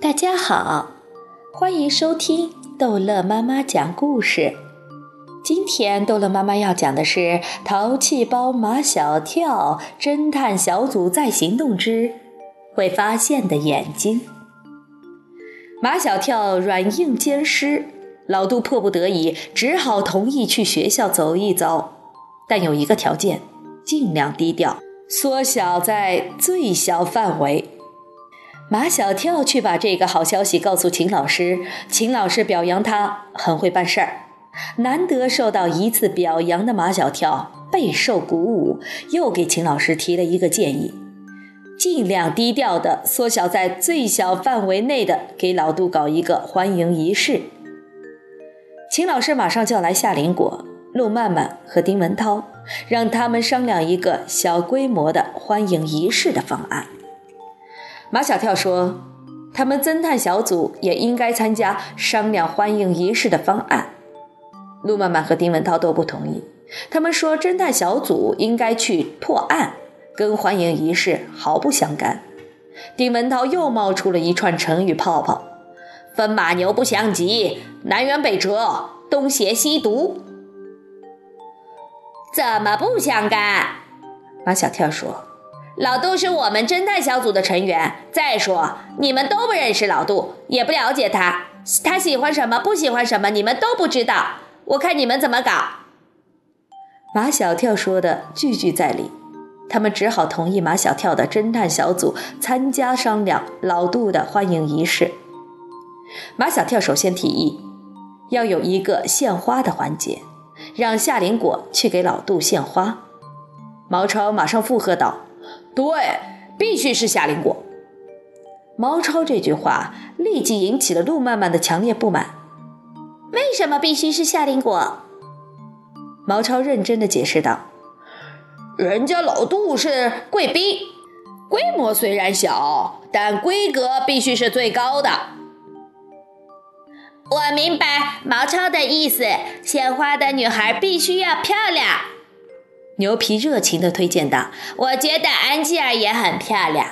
大家好，欢迎收听逗乐妈妈讲故事。今天逗乐妈妈要讲的是《淘气包马小跳侦探小组在行动之会发现的眼睛》。马小跳软硬兼施，老杜迫不得已只好同意去学校走一走，但有一个条件：尽量低调，缩小在最小范围。马小跳去把这个好消息告诉秦老师，秦老师表扬他很会办事儿。难得受到一次表扬的马小跳备受鼓舞，又给秦老师提了一个建议：尽量低调的缩小在最小范围内的给老杜搞一个欢迎仪式。秦老师马上叫来夏林果、陆曼曼和丁文涛，让他们商量一个小规模的欢迎仪式的方案。马小跳说：“他们侦探小组也应该参加商量欢迎仪式的方案。”陆曼曼和丁文涛都不同意，他们说：“侦探小组应该去破案，跟欢迎仪式毫不相干。”丁文涛又冒出了一串成语泡泡：“风马牛不相及，南辕北辙，东邪西毒。”怎么不相干？马小跳说。老杜是我们侦探小组的成员。再说，你们都不认识老杜，也不了解他，他喜欢什么，不喜欢什么，你们都不知道。我看你们怎么搞。马小跳说的句句在理，他们只好同意马小跳的侦探小组参加商量老杜的欢迎仪式。马小跳首先提议，要有一个献花的环节，让夏林果去给老杜献花。毛超马上附和道。对，必须是夏林果。毛超这句话立即引起了陆曼曼的强烈不满。为什么必须是夏林果？毛超认真的解释道：“人家老杜是贵宾，规模虽然小，但规格必须是最高的。”我明白毛超的意思，献花的女孩必须要漂亮。牛皮热情地推荐道：“我觉得安吉尔也很漂亮。”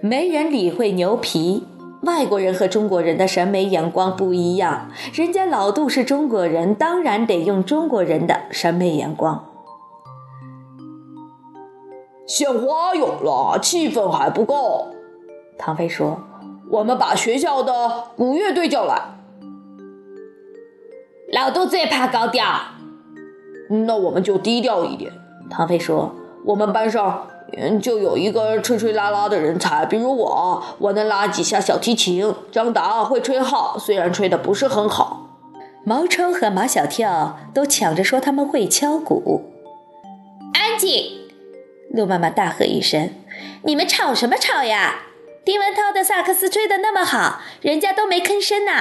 没人理会牛皮。外国人和中国人的审美眼光不一样，人家老杜是中国人，当然得用中国人的审美眼光。献花有了，气氛还不够。唐飞说：“我们把学校的古乐队叫来。”老杜最怕高调。那我们就低调一点。唐飞说：“我们班上就有一个吹吹拉拉的人才，比如我，我能拉几下小提琴。张达会吹号，虽然吹的不是很好。”毛超和马小跳都抢着说他们会敲鼓。安静！陆妈妈大喝一声：“你们吵什么吵呀？丁文涛的萨克斯吹得那么好，人家都没吭声呢。”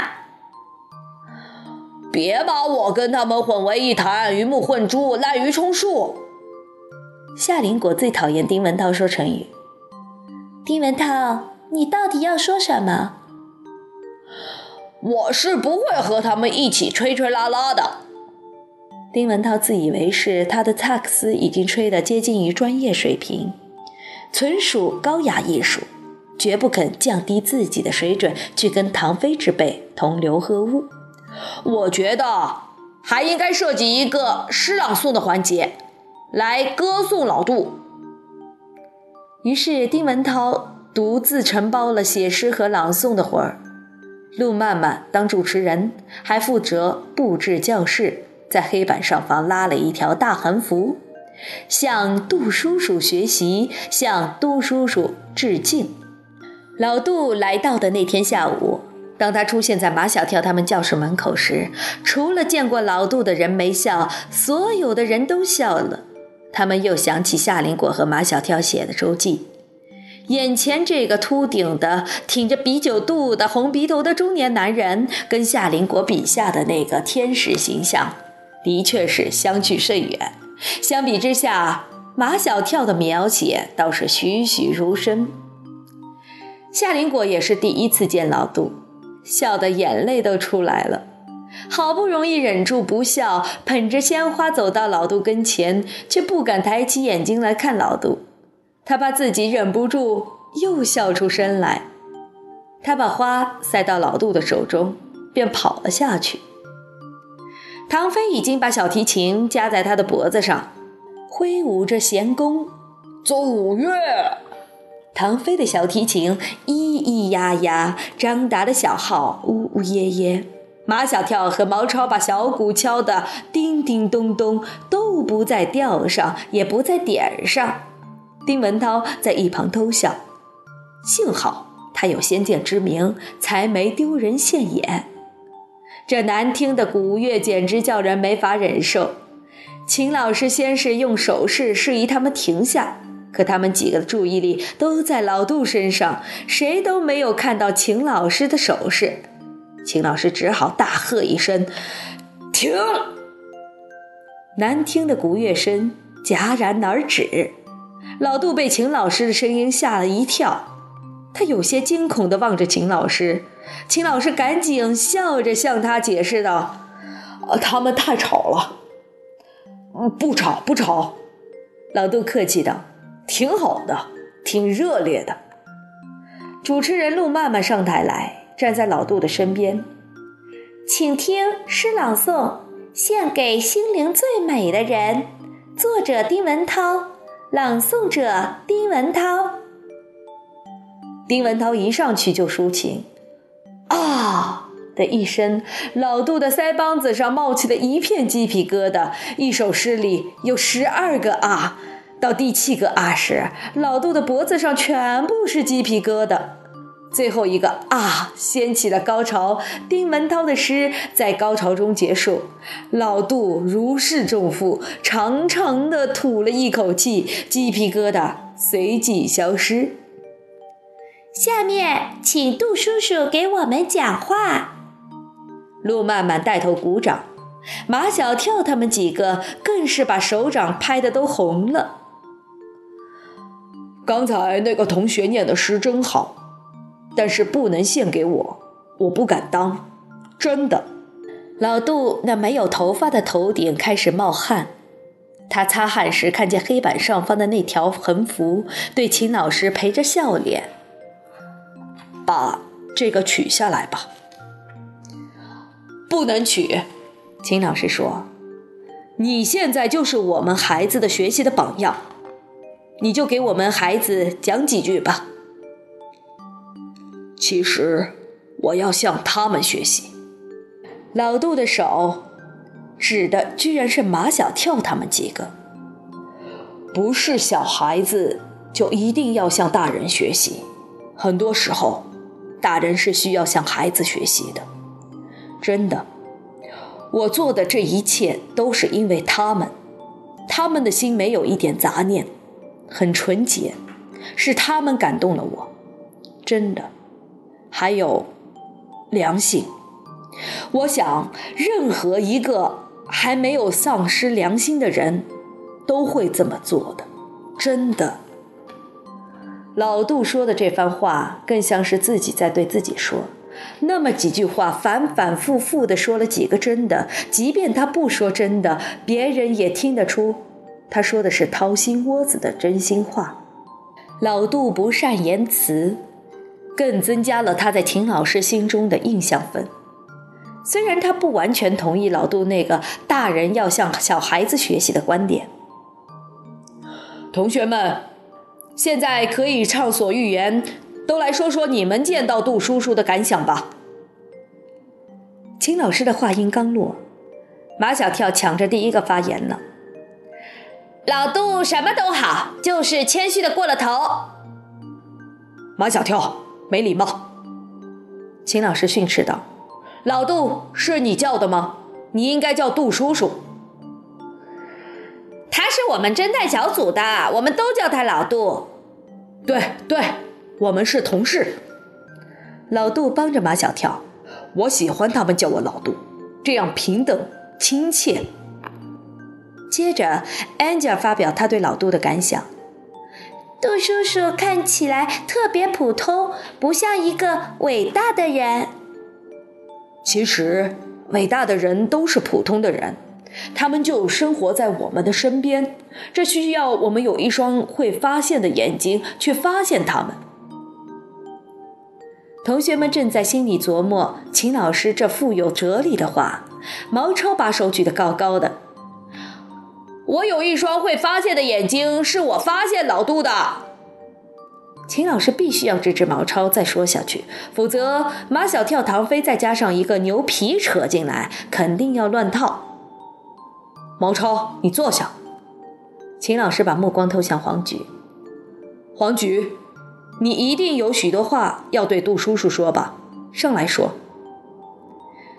别把我跟他们混为一谈，鱼目混珠，滥竽充数。夏林果最讨厌丁文涛说成语。丁文涛，你到底要说什么？我是不会和他们一起吹吹拉拉的。丁文涛自以为是，他的萨克斯已经吹得接近于专业水平，纯属高雅艺术，绝不肯降低自己的水准去跟唐飞之辈同流合污。我觉得还应该设计一个诗朗诵的环节，来歌颂老杜。于是丁文涛独自承包了写诗和朗诵的活儿，陆曼曼当主持人，还负责布置教室，在黑板上方拉了一条大横幅，向杜叔叔学习，向杜叔叔致敬。老杜来到的那天下午。当他出现在马小跳他们教室门口时，除了见过老杜的人没笑，所有的人都笑了。他们又想起夏林果和马小跳写的周记，眼前这个秃顶的、挺着啤酒肚的、红鼻头的中年男人，跟夏林果笔下的那个天使形象，的确是相去甚远。相比之下，马小跳的描写倒是栩栩如生。夏林果也是第一次见老杜。笑得眼泪都出来了，好不容易忍住不笑，捧着鲜花走到老杜跟前，却不敢抬起眼睛来看老杜。他怕自己忍不住又笑出声来。他把花塞到老杜的手中，便跑了下去。唐飞已经把小提琴夹在他的脖子上，挥舞着弦弓奏乐。唐飞的小提琴咿咿呀呀，张达的小号呜呜咽咽，马小跳和毛超把小鼓敲得叮叮咚咚，都不在调上，也不在点上。丁文涛在一旁偷笑，幸好他有先见之明，才没丢人现眼。这难听的鼓乐简直叫人没法忍受。秦老师先是用手势示意他们停下，可他们几个的注意力都在老杜身上，谁都没有看到秦老师的手势。秦老师只好大喝一声：“停！”难听的鼓乐声戛然而止。老杜被秦老师的声音吓了一跳，他有些惊恐地望着秦老师。秦老师赶紧笑着向他解释道：“呃，他们太吵了。”“嗯不吵，不吵。”老杜客气道，“挺好的，挺热烈的。”主持人陆曼曼上台来，站在老杜的身边，请听诗朗诵，献给心灵最美的人。作者丁文涛，朗诵者丁文涛。丁文涛一上去就抒情。啊的一声，老杜的腮帮子上冒起了一片鸡皮疙瘩。一首诗里有十二个啊，到第七个啊时，老杜的脖子上全部是鸡皮疙瘩。最后一个啊，掀起了高潮。丁文涛的诗在高潮中结束，老杜如释重负，长长的吐了一口气，鸡皮疙瘩随即消失。下面请杜叔叔给我们讲话。陆曼曼带头鼓掌，马小跳他们几个更是把手掌拍得都红了。刚才那个同学念的诗真好，但是不能献给我，我不敢当，真的。老杜那没有头发的头顶开始冒汗，他擦汗时看见黑板上方的那条横幅，对秦老师陪着笑脸。把这个取下来吧。不能取，秦老师说：“你现在就是我们孩子的学习的榜样，你就给我们孩子讲几句吧。”其实我要向他们学习。老杜的手指的居然是马小跳他们几个。不是小孩子就一定要向大人学习，很多时候。大人是需要向孩子学习的，真的。我做的这一切都是因为他们，他们的心没有一点杂念，很纯洁，是他们感动了我，真的。还有良心，我想任何一个还没有丧失良心的人，都会这么做的，真的。老杜说的这番话，更像是自己在对自己说。那么几句话，反反复复的说了几个真的，即便他不说真的，别人也听得出，他说的是掏心窝子的真心话。老杜不善言辞，更增加了他在秦老师心中的印象分。虽然他不完全同意老杜那个大人要向小孩子学习的观点，同学们。现在可以畅所欲言，都来说说你们见到杜叔叔的感想吧。秦老师的话音刚落，马小跳抢着第一个发言了。老杜什么都好，就是谦虚的过了头。马小跳没礼貌。秦老师训斥道：“老杜是你叫的吗？你应该叫杜叔叔。”他是我们侦探小组的，我们都叫他老杜。对对，我们是同事。老杜帮着马小跳，我喜欢他们叫我老杜，这样平等亲切。接着，Angel 发表他对老杜的感想：杜叔叔看起来特别普通，不像一个伟大的人。其实，伟大的人都是普通的人。他们就生活在我们的身边，这需要我们有一双会发现的眼睛去发现他们。同学们正在心里琢磨秦老师这富有哲理的话。毛超把手举得高高的。我有一双会发现的眼睛，是我发现老杜的。秦老师必须要制止毛超再说下去，否则马小跳、唐飞再加上一个牛皮扯进来，肯定要乱套。毛超，你坐下。秦老师把目光投向黄菊。黄菊，你一定有许多话要对杜叔叔说吧？上来说。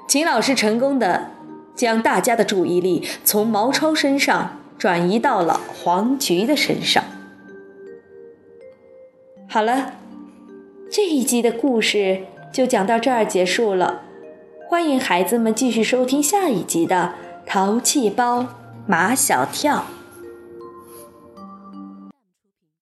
秦老师成功的将大家的注意力从毛超身上转移到了黄菊的身上。好了，这一集的故事就讲到这儿结束了。欢迎孩子们继续收听下一集的《淘气包马小跳》。